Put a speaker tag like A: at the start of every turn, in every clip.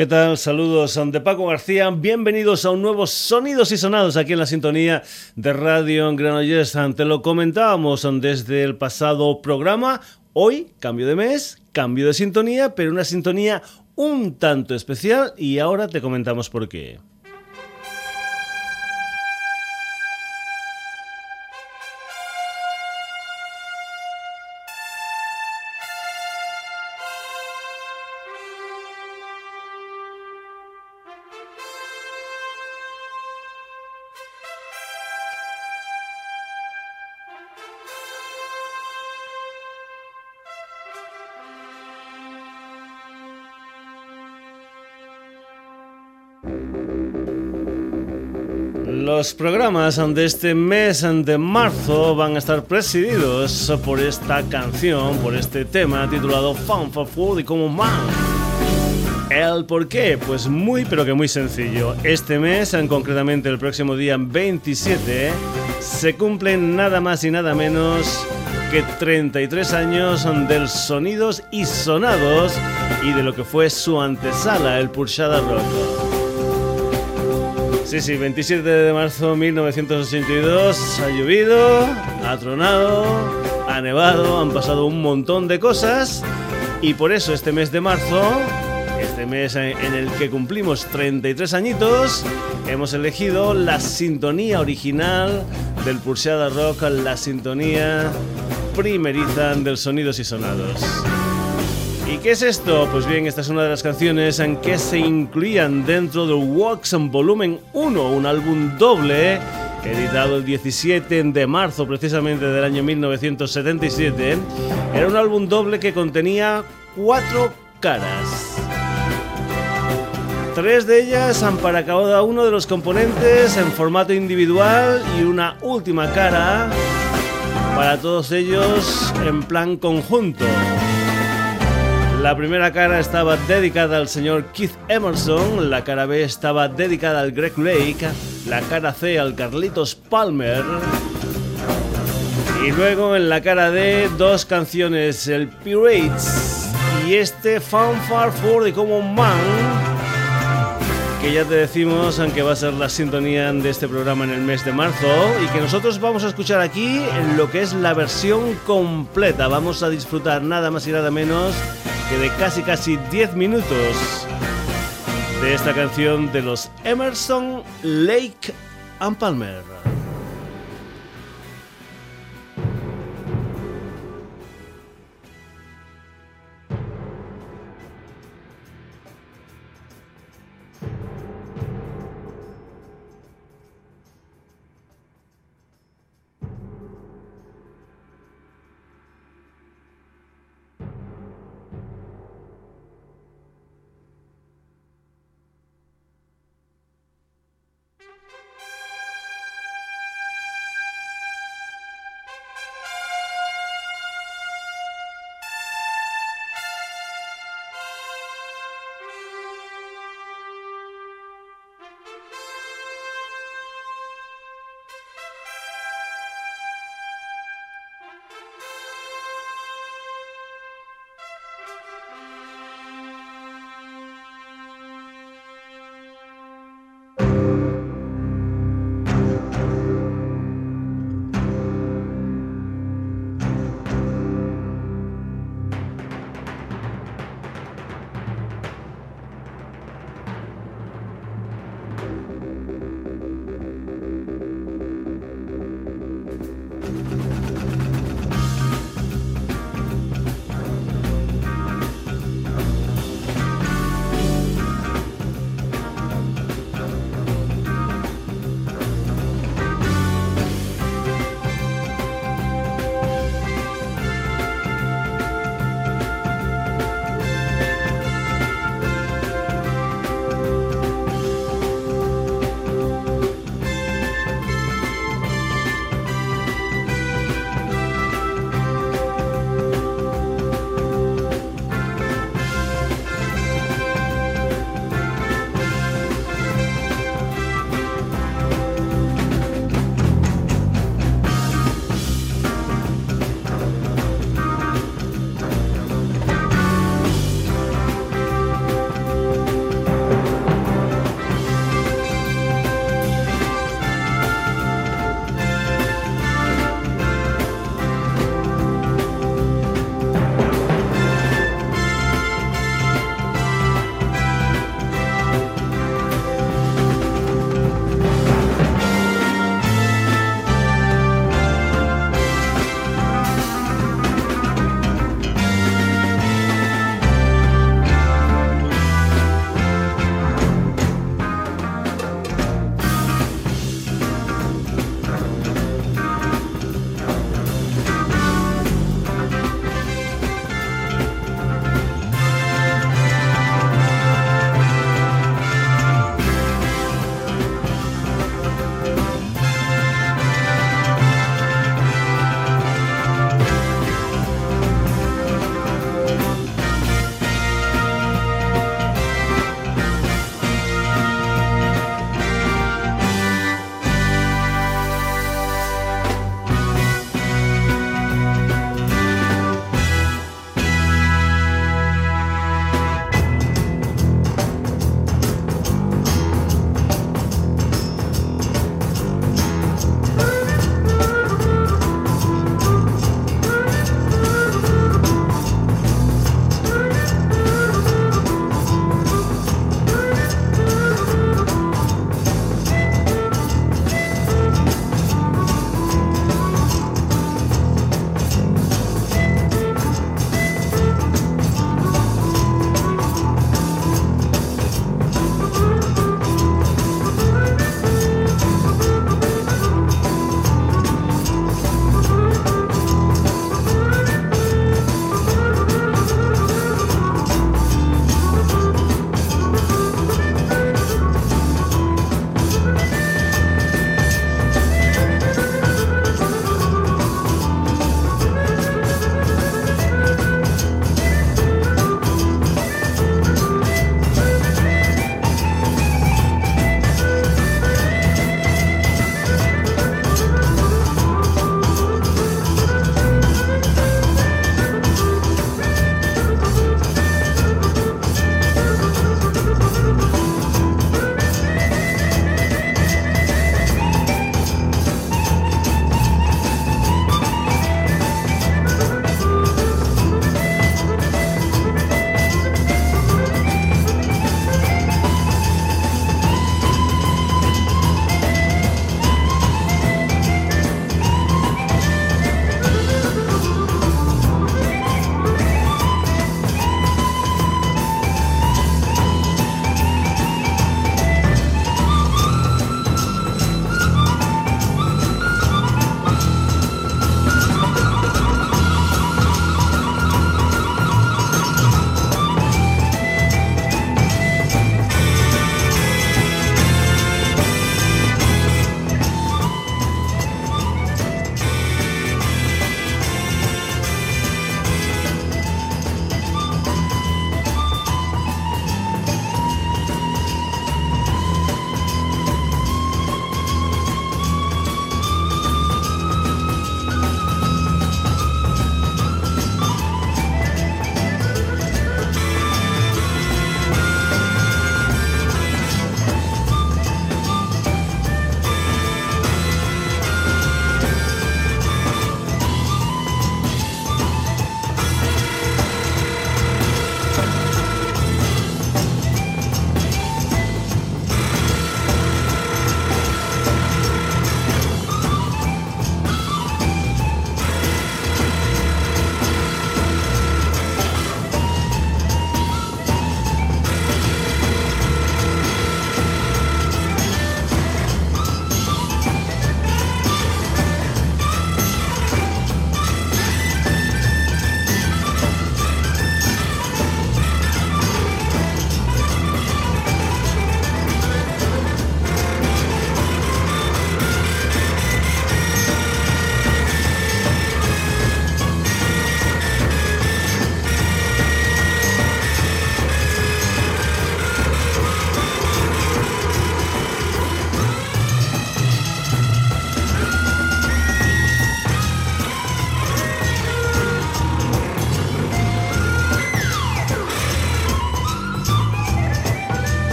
A: ¿Qué tal? Saludos de Paco García. Bienvenidos a un nuevo Sonidos y Sonados aquí en la sintonía de Radio Granollers. Te lo comentábamos desde el pasado programa. Hoy, cambio de mes, cambio de sintonía, pero una sintonía un tanto especial y ahora te comentamos por qué. Los programas de este mes de marzo van a estar presididos por esta canción, por este tema titulado Fun for Food y como Man. ¿El por qué? Pues muy pero que muy sencillo. Este mes, concretamente el próximo día 27, se cumplen nada más y nada menos que 33 años del sonidos y sonados y de lo que fue su antesala, el Purshada Rock. Sí, sí, 27 de marzo de 1982. Ha llovido, ha tronado, ha nevado, han pasado un montón de cosas. Y por eso este mes de marzo, este mes en el que cumplimos 33 añitos, hemos elegido la sintonía original del Pulseada Rock, la sintonía primeriza del Sonidos y Sonados. ¿Y qué es esto? Pues bien, esta es una de las canciones en que se incluían dentro de Walks en Volumen 1, un álbum doble editado el 17 de marzo precisamente del año 1977. Era un álbum doble que contenía cuatro caras. Tres de ellas han para cada uno de los componentes en formato individual y una última cara para todos ellos en plan conjunto. La primera cara estaba dedicada al señor Keith Emerson, la cara B estaba dedicada al Greg Lake, la cara C al Carlitos Palmer. Y luego en la cara D dos canciones, el Pirates y este Fanfare for the Common Man, que ya te decimos, aunque va a ser la sintonía de este programa en el mes de marzo, y que nosotros vamos a escuchar aquí lo que es la versión completa. Vamos a disfrutar nada más y nada menos que de casi casi 10 minutos de esta canción de los Emerson, Lake and Palmer.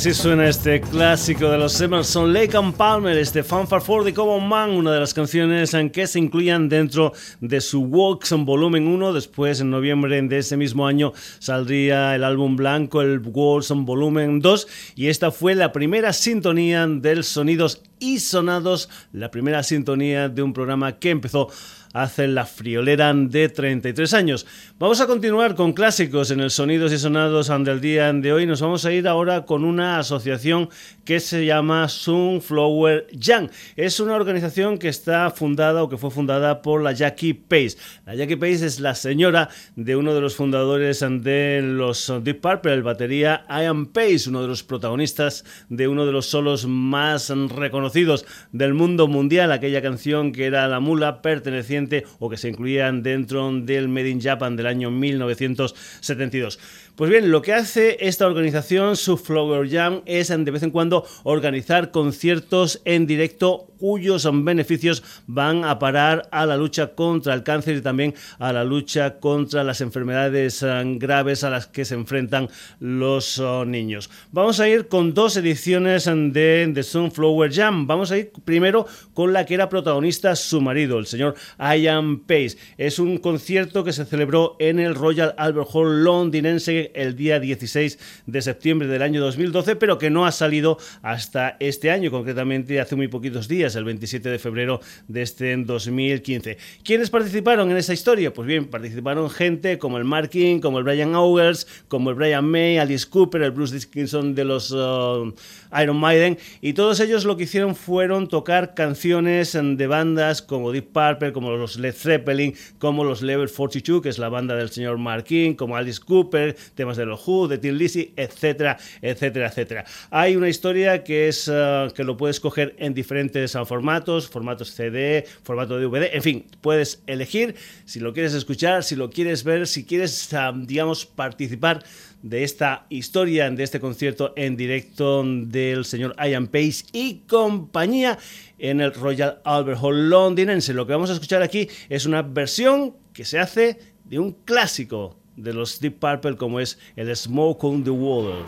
A: Así suena este clásico de los Emerson Lake and Palmer, este Fanfare for the Common Man, una de las canciones en que se incluían dentro de su Walks en volumen 1. Después, en noviembre de ese mismo año, saldría el álbum blanco, el Walks en volumen 2, y esta fue la primera sintonía del Sonidos y Sonados, la primera sintonía de un programa que empezó hace la friolera de 33 años. Vamos a continuar con clásicos en el Sonidos y Sonados del día de hoy. Nos vamos a ir ahora con una asociación que se llama Sunflower Young. Es una organización que está fundada o que fue fundada por la Jackie Pace. La Jackie Pace es la señora de uno de los fundadores de los Deep Purple, el batería Ian Pace, uno de los protagonistas de uno de los solos más reconocidos del mundo mundial, aquella canción que era La Mula perteneciente o que se incluían dentro del Made in Japan del año 1972. Pues bien, lo que hace esta organización, su Flower Jam, es de vez en cuando organizar conciertos en directo cuyos beneficios van a parar a la lucha contra el cáncer y también a la lucha contra las enfermedades eh, graves a las que se enfrentan los oh, niños. Vamos a ir con dos ediciones de The Sunflower Jam. Vamos a ir primero con la que era protagonista su marido, el señor Ian Pace. Es un concierto que se celebró en el Royal Albert Hall londinense el día 16 de septiembre del año 2012, pero que no ha salido hasta este año, concretamente hace muy poquitos días, el 27 de febrero de este 2015. ¿Quiénes participaron en esa historia? Pues bien, participaron gente como el Mark King, como el Brian Augers, como el Brian May, Alice Cooper, el Bruce Dickinson de los uh, Iron Maiden, y todos ellos lo que hicieron fueron tocar canciones de bandas como Deep Purple, como los Led Zeppelin, como los Level 42, que es la banda del señor Mark King, como Alice Cooper, temas de los Who, de Tim Lizzy, etcétera, etcétera, etcétera. Hay una historia que es uh, que lo puedes coger en diferentes uh, formatos, formatos CD, formato DVD, en fin, puedes elegir si lo quieres escuchar, si lo quieres ver, si quieres, uh, digamos, participar de esta historia, de este concierto en directo del señor Ian Pace y compañía en el Royal Albert Hall londinense. Lo que vamos a escuchar aquí es una versión que se hace de un clásico de los Deep Purple como es el Smoke on the Water.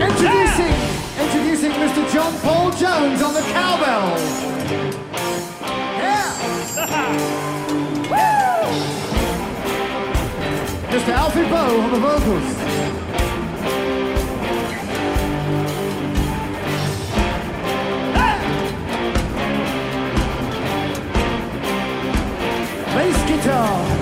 B: Introducing, introducing Mr. John Paul Jones on the cowbell. Yeah. Mr. Alfie Bow on the vocals. bass guitar.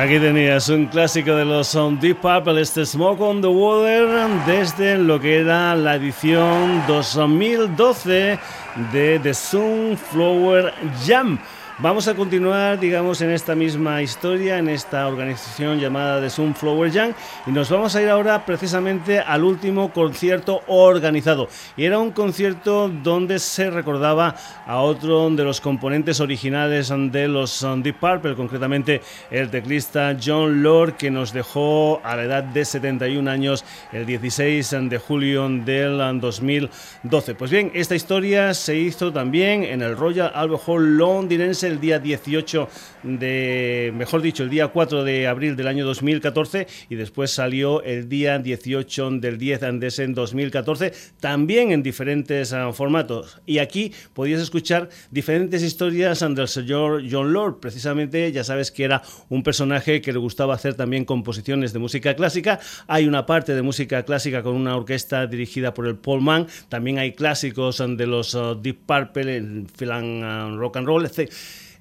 A: Aquí tenías un clásico de los Deep Purple, este Smoke on the Water, desde lo que era la edición 2012 de The Sunflower Jam. Vamos a continuar, digamos, en esta misma historia, en esta organización llamada The Sunflower Jam, y nos vamos a ir ahora precisamente al último concierto organizado. Y era un concierto donde se recordaba a otro de los componentes originales de los Deep Purple, concretamente el teclista John Lord, que nos dejó a la edad de 71 años el 16 de julio del 2012. Pues bien, esta historia se hizo también en el Royal Albert Hall londinense el día 18 de, mejor dicho, el día 4 de abril del año 2014 y después salió el día 18 del 10 de ese 2014, también en diferentes ah, formatos. Y aquí podías escuchar diferentes historias del señor John Lord. Precisamente, ya sabes que era un personaje que le gustaba hacer también composiciones de música clásica. Hay una parte de música clásica con una orquesta dirigida por el Paul Mann. También hay clásicos de los ah, Deep Purple, el ah, Rock and Roll, etc.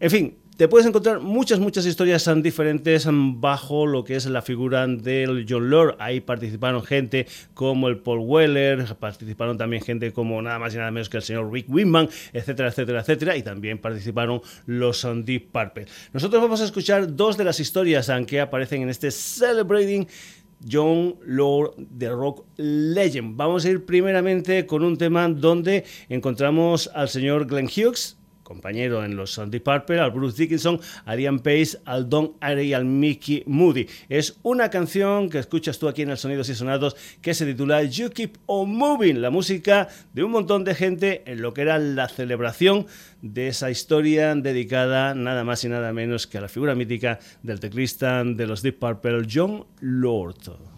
A: En fin, te puedes encontrar muchas, muchas historias diferentes bajo lo que es la figura del John Lord. Ahí participaron gente como el Paul Weller, participaron también gente como nada más y nada menos que el señor Rick Winman, etcétera, etcétera, etcétera. Y también participaron los Deep Purple. Nosotros vamos a escuchar dos de las historias que aparecen en este Celebrating John Lord de Rock Legend. Vamos a ir primeramente con un tema donde encontramos al señor Glenn Hughes, compañero en los Deep Purple, al Bruce Dickinson, al Ian Pace, al Don Airey y al Mickey Moody. Es una canción que escuchas tú aquí en el Sonidos y Sonados que se titula You Keep On Moving, la música de un montón de gente en lo que era la celebración de esa historia dedicada nada más y nada menos que a la figura mítica del teclista de los Deep Purple, John Lord.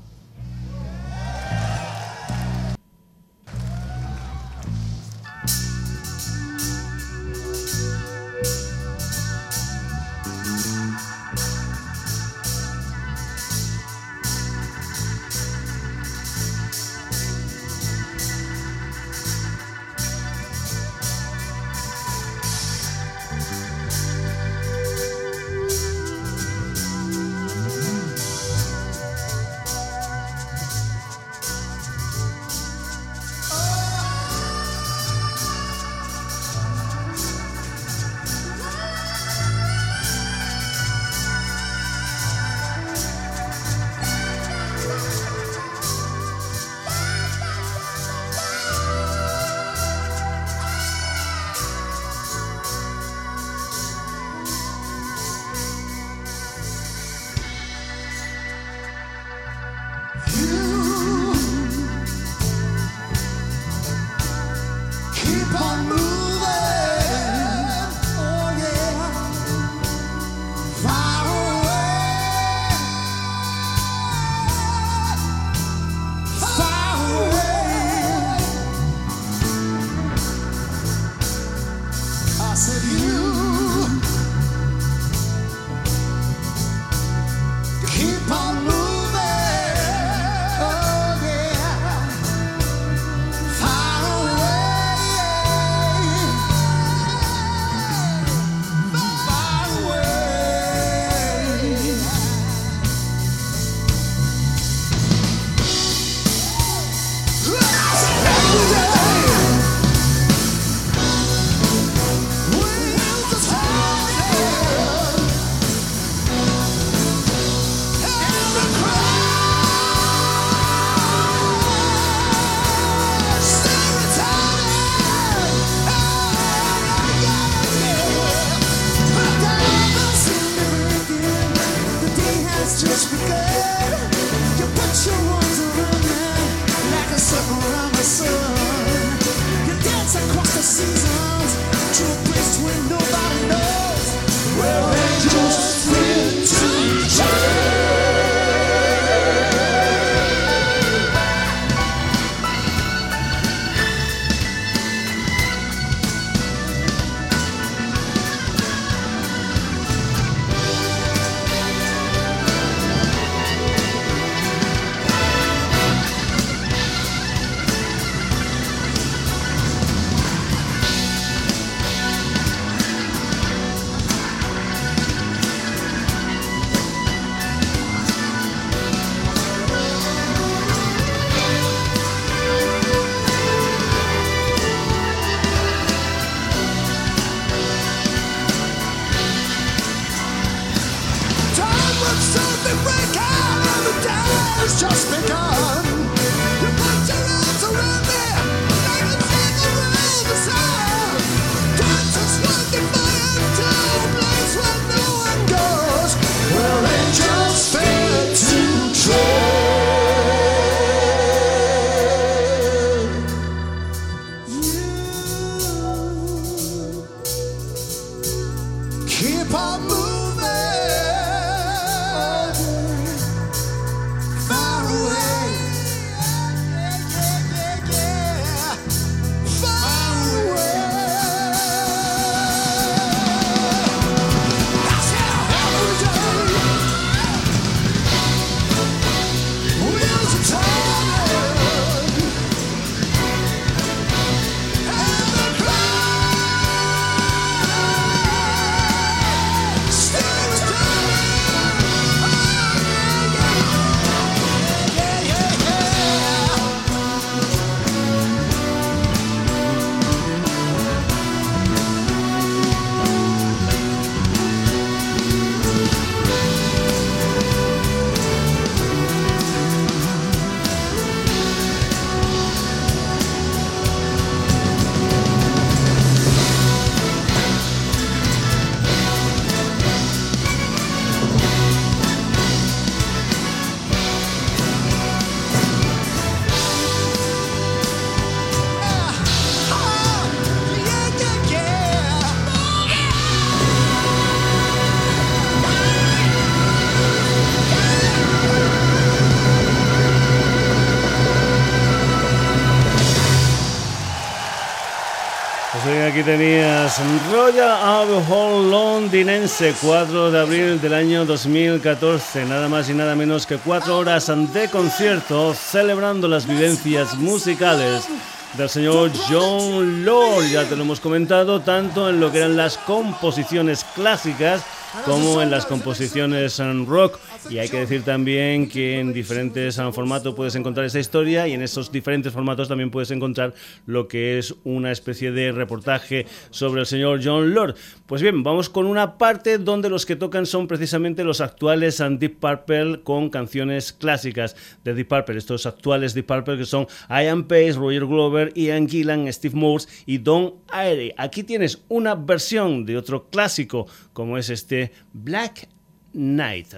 A: Aquí tenías Royal Hall londinense, 4 de abril del año 2014. Nada más y nada menos que 4 horas de concierto celebrando las vivencias musicales del señor John Lord. Ya te lo hemos comentado, tanto en lo que eran las composiciones clásicas como en las composiciones rock. Y hay que decir también que en diferentes ah, formatos puedes encontrar esa historia y en esos diferentes formatos también puedes encontrar lo que es una especie de reportaje sobre el señor John Lord. Pues bien, vamos con una parte donde los que tocan son precisamente los actuales Deep Purple con canciones clásicas de Deep Purple. Estos actuales Deep Purple que son Ian Pace, Roger Glover, Ian Gillan, Steve Morse y Don Airey. Aquí tienes una versión de otro clásico como es este Black Knight.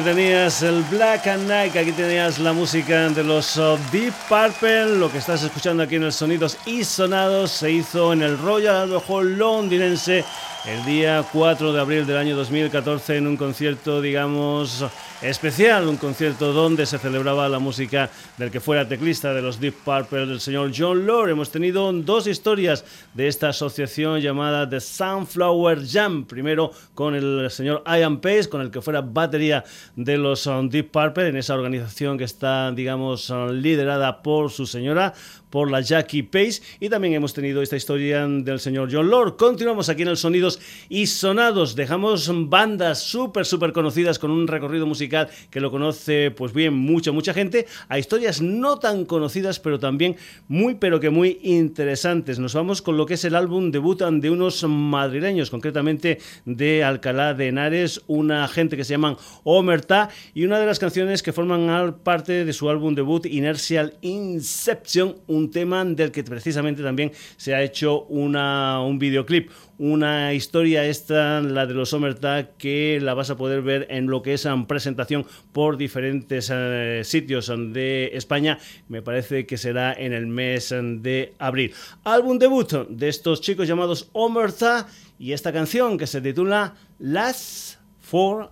A: Aquí tenías el Black and Night, aquí tenías la música de los uh, Deep Purple. Lo que estás escuchando aquí en el Sonidos y Sonados se hizo en el Royal Hall londinense el día 4 de abril del año 2014 en un concierto, digamos, especial, un concierto donde se celebraba la música del que fuera teclista de los Deep Purple, del señor John Lord. Hemos tenido dos historias de esta asociación llamada The Sunflower Jam. Primero con el señor Ian Pace, con el que fuera batería de los um, Deep Purple, en esa organización que está, digamos, um, liderada por su señora por la Jackie Pace y también hemos tenido esta historia del señor John Lord. Continuamos aquí en el Sonidos y Sonados. Dejamos bandas súper, súper conocidas con un recorrido musical que lo conoce pues bien mucha, mucha gente, a historias no tan conocidas pero también muy, pero que muy interesantes. Nos vamos con lo que es el álbum debut de unos madrileños, concretamente de Alcalá de Henares, una gente que se llaman Omerta y una de las canciones que forman parte de su álbum debut Inertial Inception, un tema del que precisamente también se ha hecho una, un videoclip. Una historia esta, la de los Omerta, que la vas a poder ver en lo que es en presentación por diferentes eh, sitios de España. Me parece que será en el mes de abril. Álbum debut de estos chicos llamados Omerta y esta canción que se titula Last for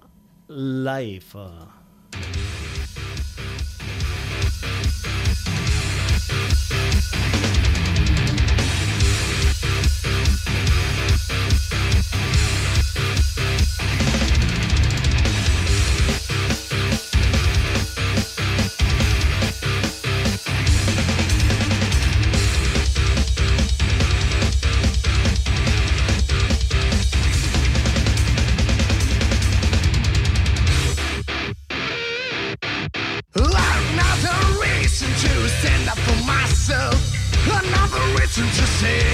A: Life. left for myself. Another reason to say.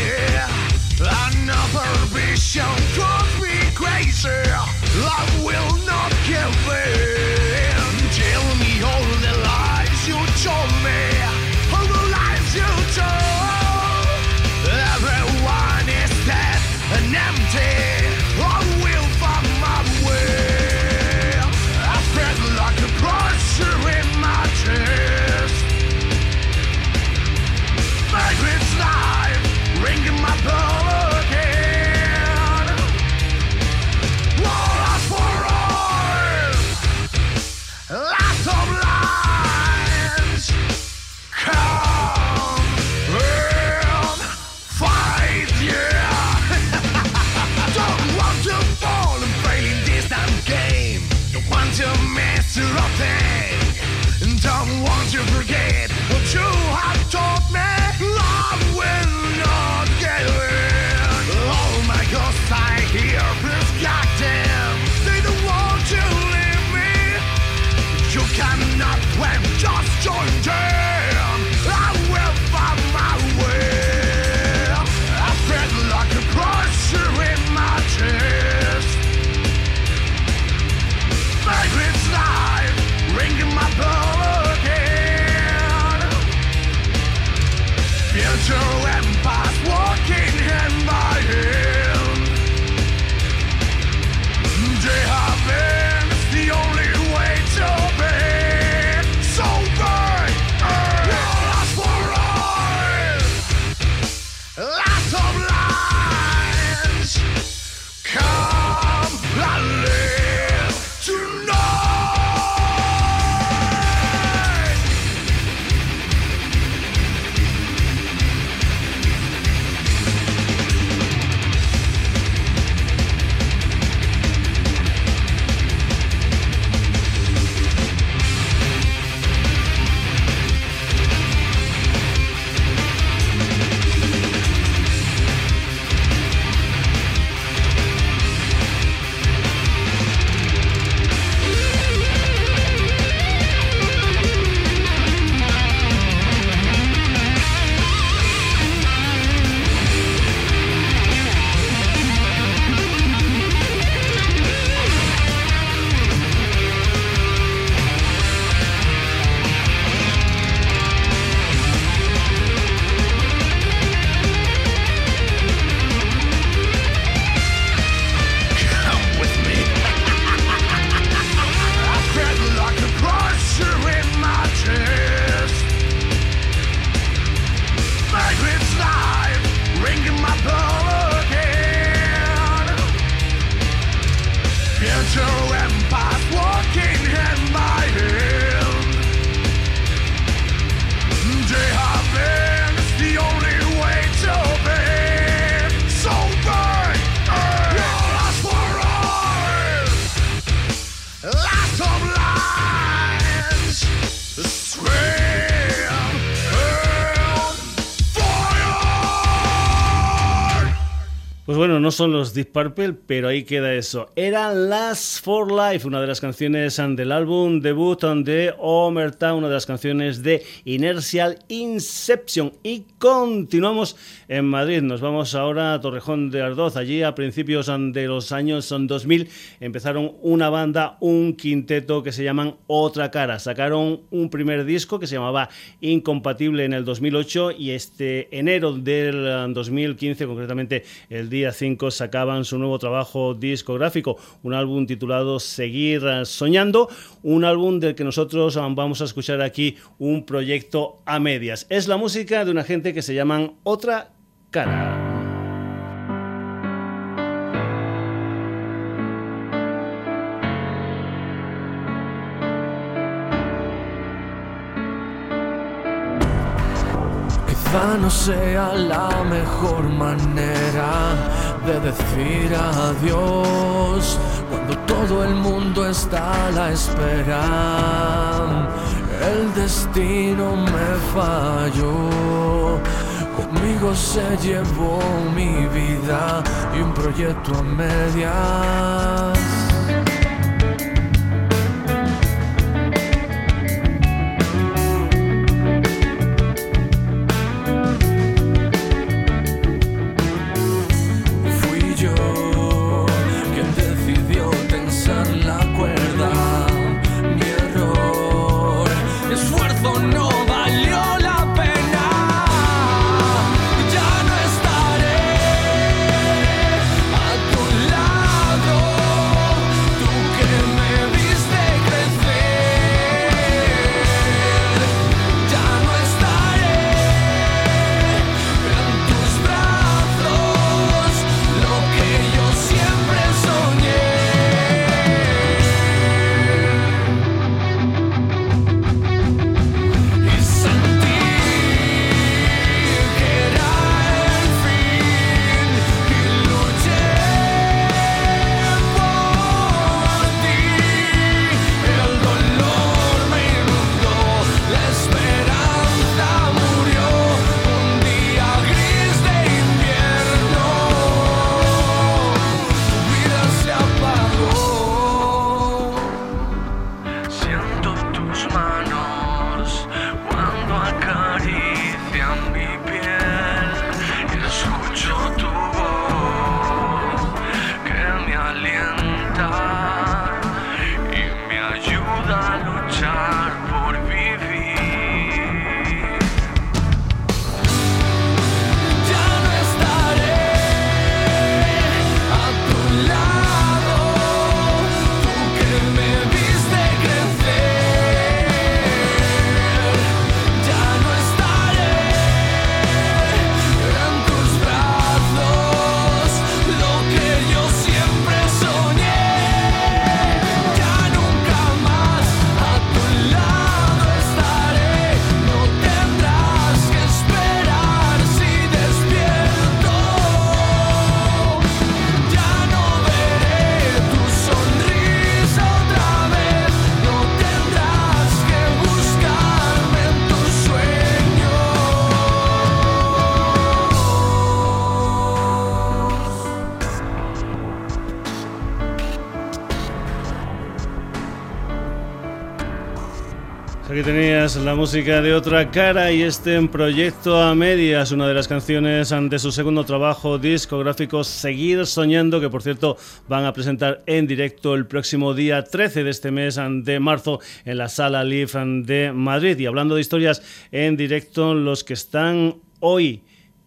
A: No son los Deep Purple, pero ahí queda eso. Era Last for Life, una de las canciones del álbum debut de Omerta, una de las canciones de Inertial Inception. Y continuamos en Madrid. Nos vamos ahora a Torrejón de Ardoz. Allí a principios de los años 2000 empezaron una banda, un quinteto que se llaman Otra Cara. Sacaron un primer disco que se llamaba Incompatible en el 2008 y este enero del 2015, concretamente el día 5 sacaban su nuevo trabajo discográfico, un álbum titulado Seguir Soñando, un álbum del que nosotros vamos a escuchar aquí un proyecto a medias. Es la música de una gente que se llaman Otra Cara.
C: No sea la mejor manera de decir adiós cuando todo el mundo está a la espera. El destino me falló. Conmigo se llevó mi vida y un proyecto a medias.
A: La música de otra cara y este en proyecto a medias, una de las canciones de su segundo trabajo discográfico Seguir Soñando, que por cierto van a presentar en directo el próximo día 13 de este mes de marzo en la sala Live de Madrid. Y hablando de historias en directo, los que están hoy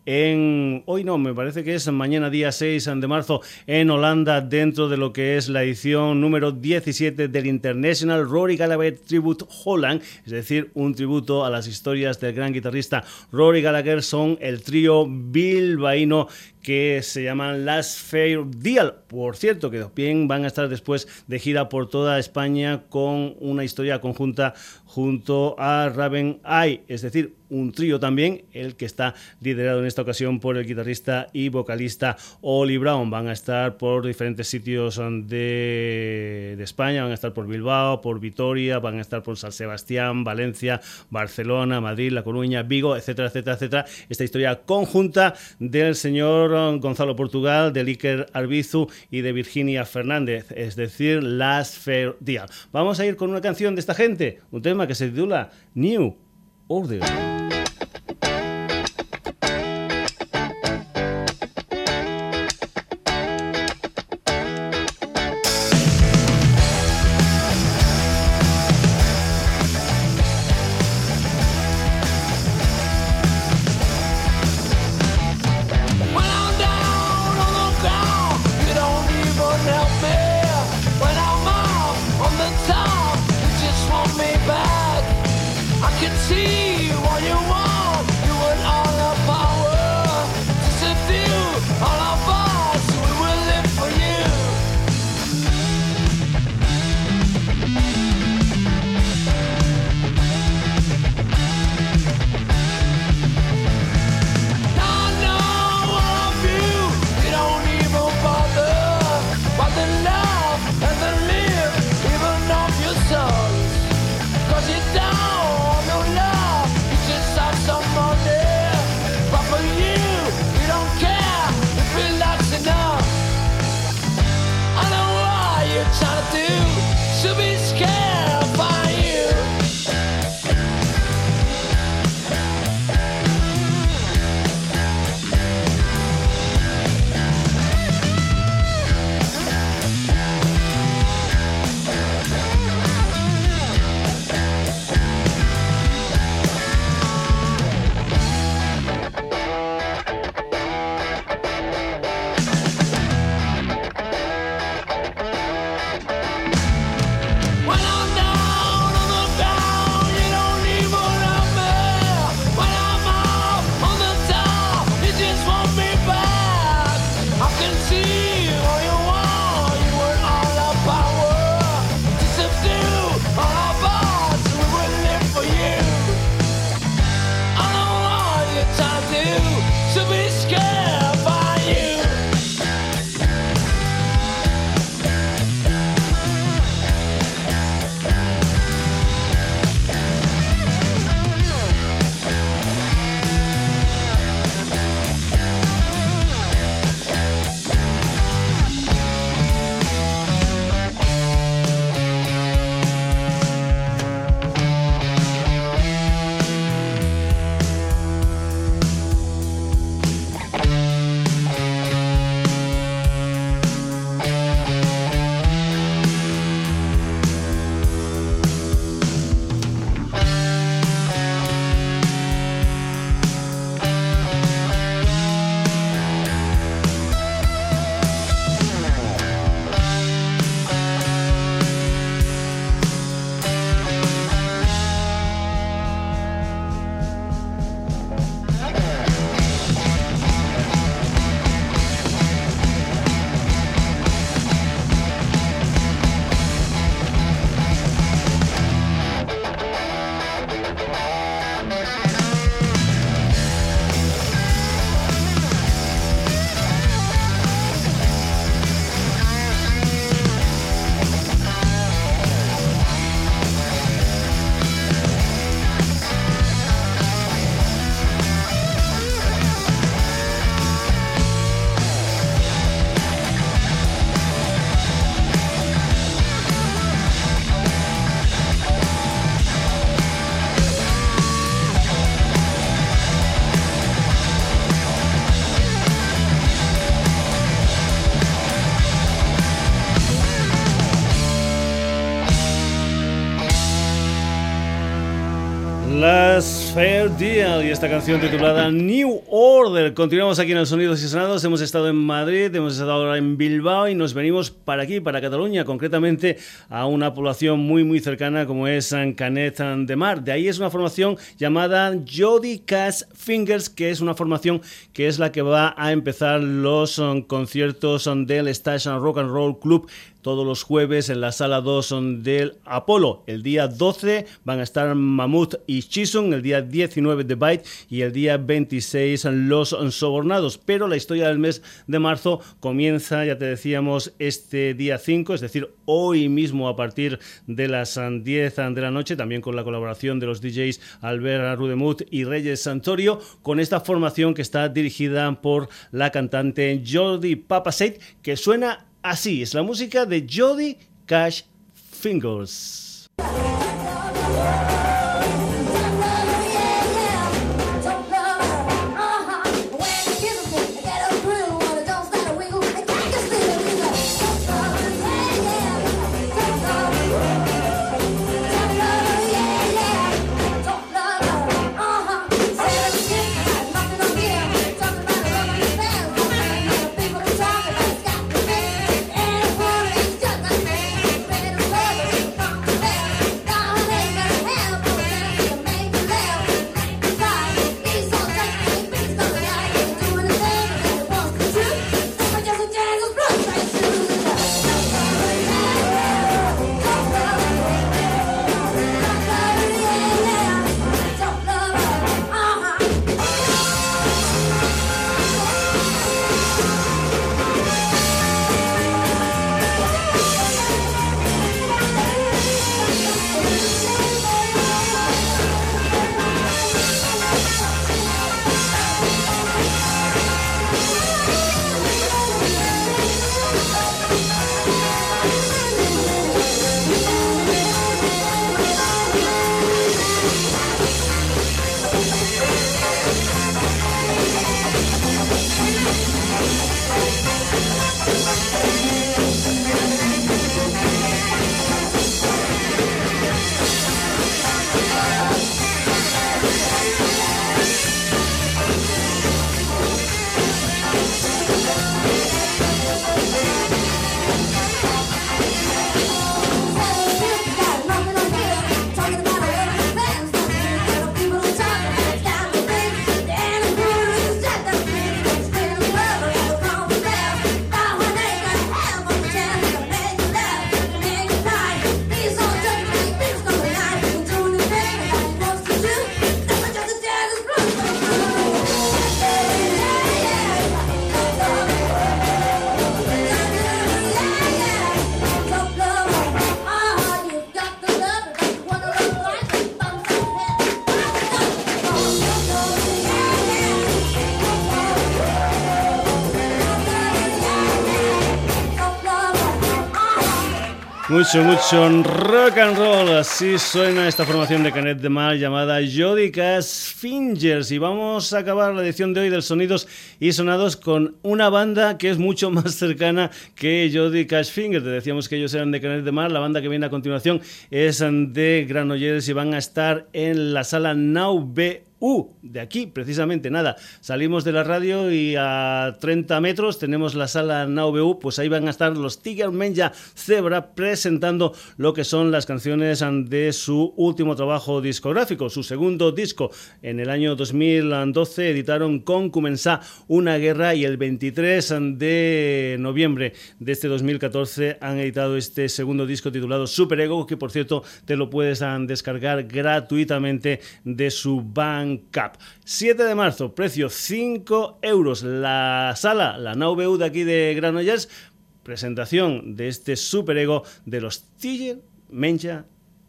A: en hoy no, me parece que es mañana día 6 de marzo en Holanda dentro de lo que es la edición número 17 del International Rory Gallagher Tribute Holland, es decir, un tributo a las historias del gran guitarrista Rory Gallagher son el trío bilbaíno que se llaman Last Fair Deal. Por cierto, que bien van a estar después de gira por toda España con una historia conjunta junto a Raven Eye, es decir, un trío también, el que está liderado en esta ocasión por el guitarrista y vocalista Oli Brown. Van a estar por diferentes sitios de, de, España, van a estar por Bilbao, por Vitoria, van a estar por San Sebastián, Valencia, Barcelona, Madrid, La Coruña, Vigo, etcétera, etcétera, etcétera. Esta historia conjunta del señor
C: Gonzalo Portugal, de Iker Arbizu y de Virginia Fernández, es decir, Last Fair Deal. Vamos a ir con una canción de esta gente, un tema que se titula New Order. Esta canción titulada New Order. Continuamos aquí en el Sonidos y Sonados. Hemos estado en Madrid, hemos estado ahora en Bilbao y nos venimos para aquí, para Cataluña, concretamente a una población muy, muy cercana como es San Canet de Mar. De ahí es una formación llamada Jody Cash Fingers, que es una formación que es la que va a empezar los um, conciertos um, del Station Rock and Roll Club todos los jueves en la sala 2 del Apolo. El día 12 van a estar Mammoth y Chison, el día
A: 19 The Byte y el día 26 Los Sobornados. Pero la historia del mes de marzo comienza, ya te decíamos, este día 5, es decir, hoy mismo a partir de las 10 de la noche, también con la colaboración de los DJs Albert Rudemut y Reyes Santorio, con esta formación que está dirigida por la cantante Jody Papaseit, que suena así, es la música de Jody Cash Fingers. Mucho, mucho rock and roll. Así suena esta formación de Canet de Mar llamada Jodicas Fingers. Y vamos a acabar la edición de hoy del Sonidos y Sonados con una banda que es mucho más cercana que Jody Cash Fingers. Te decíamos que ellos eran de Canet de Mar. La banda que viene a continuación es de Granollers y van a estar en la sala Now Uh, de aquí, precisamente, nada. Salimos de la radio y a 30 metros tenemos la sala NAUBU, pues ahí van a estar los Tiger Menja Zebra presentando lo que son las canciones de su último trabajo discográfico, su segundo disco. En el año 2012 editaron con Comenzá una guerra y el 23 de noviembre de este 2014 han editado este segundo disco titulado Super Ego, que por cierto te lo puedes descargar gratuitamente de su band Cap. 7 de marzo, precio 5 euros. La sala, la NauBU de aquí de Granollers, presentación de este superego de los Tiger Mencha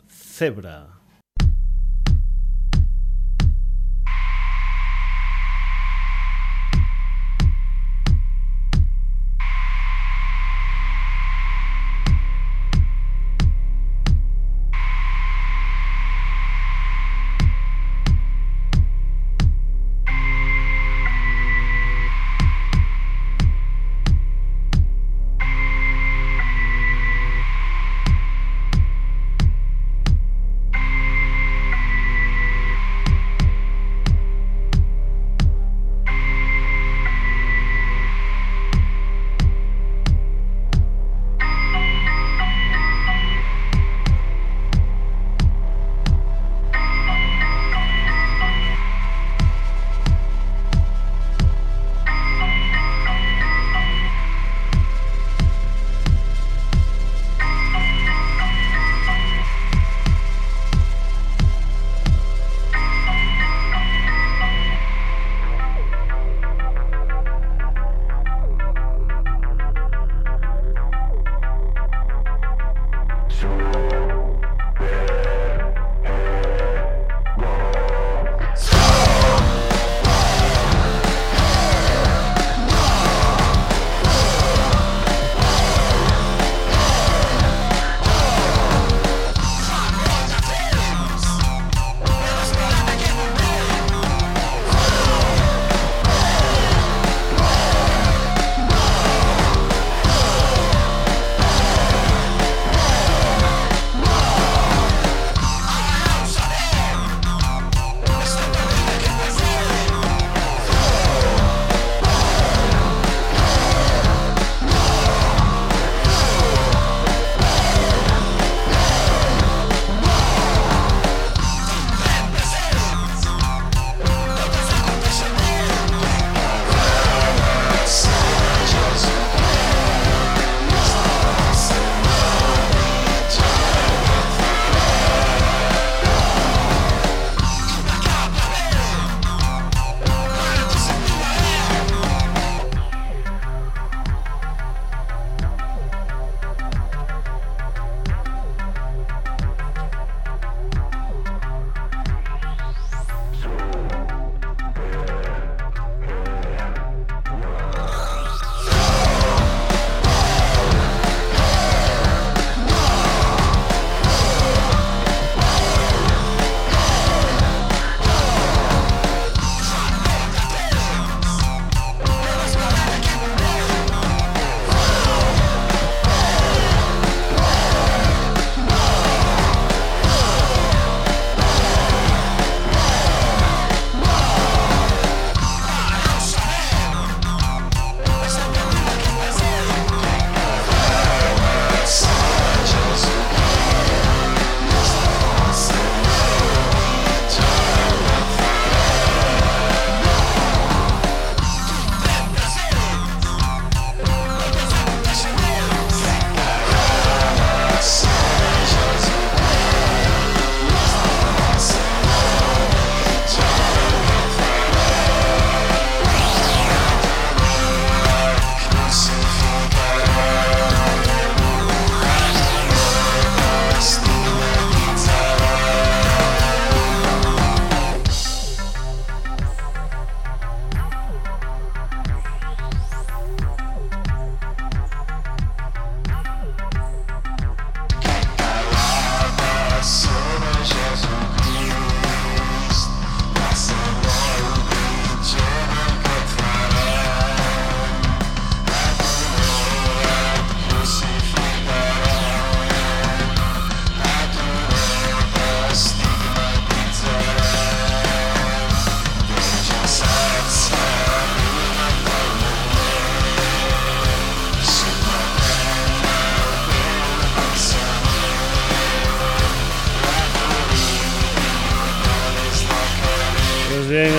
A: Zebra.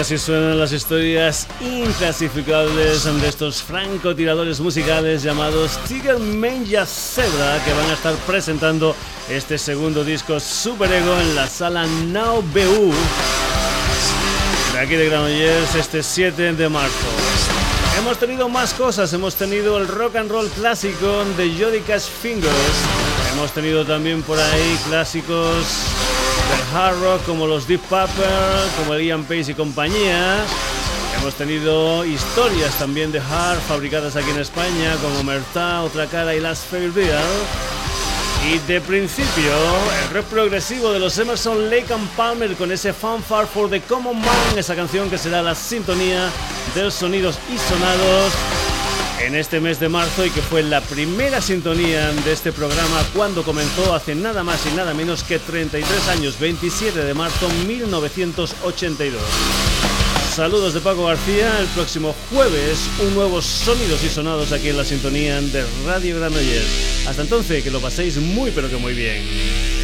A: Así suenan las historias inclasificables de estos francotiradores musicales llamados Tiger Manja Zebra que van a estar presentando este segundo disco Super Ego en la sala Now BU de aquí de Granollers este 7 de marzo. Hemos tenido más cosas, hemos tenido el rock and roll clásico de Jody Cash Fingers, hemos tenido también por ahí clásicos del hard rock como los Deep Purple, como el Ian Pace y compañía. Hemos tenido historias también de hard fabricadas aquí en España como Merta, Otra Cara y Last Farewell. Y de principio, el rock progresivo de los Emerson Lake and Palmer con ese Fanfare for the Common Man, esa canción que será la sintonía de los sonidos y sonados en este mes de marzo y que fue la primera sintonía de este programa cuando comenzó hace nada más y nada menos que 33 años, 27 de marzo 1982. Saludos de Paco García, el próximo jueves un nuevo Sonidos y Sonados aquí en la sintonía de Radio Granollers. Hasta entonces, que lo paséis muy pero que muy bien.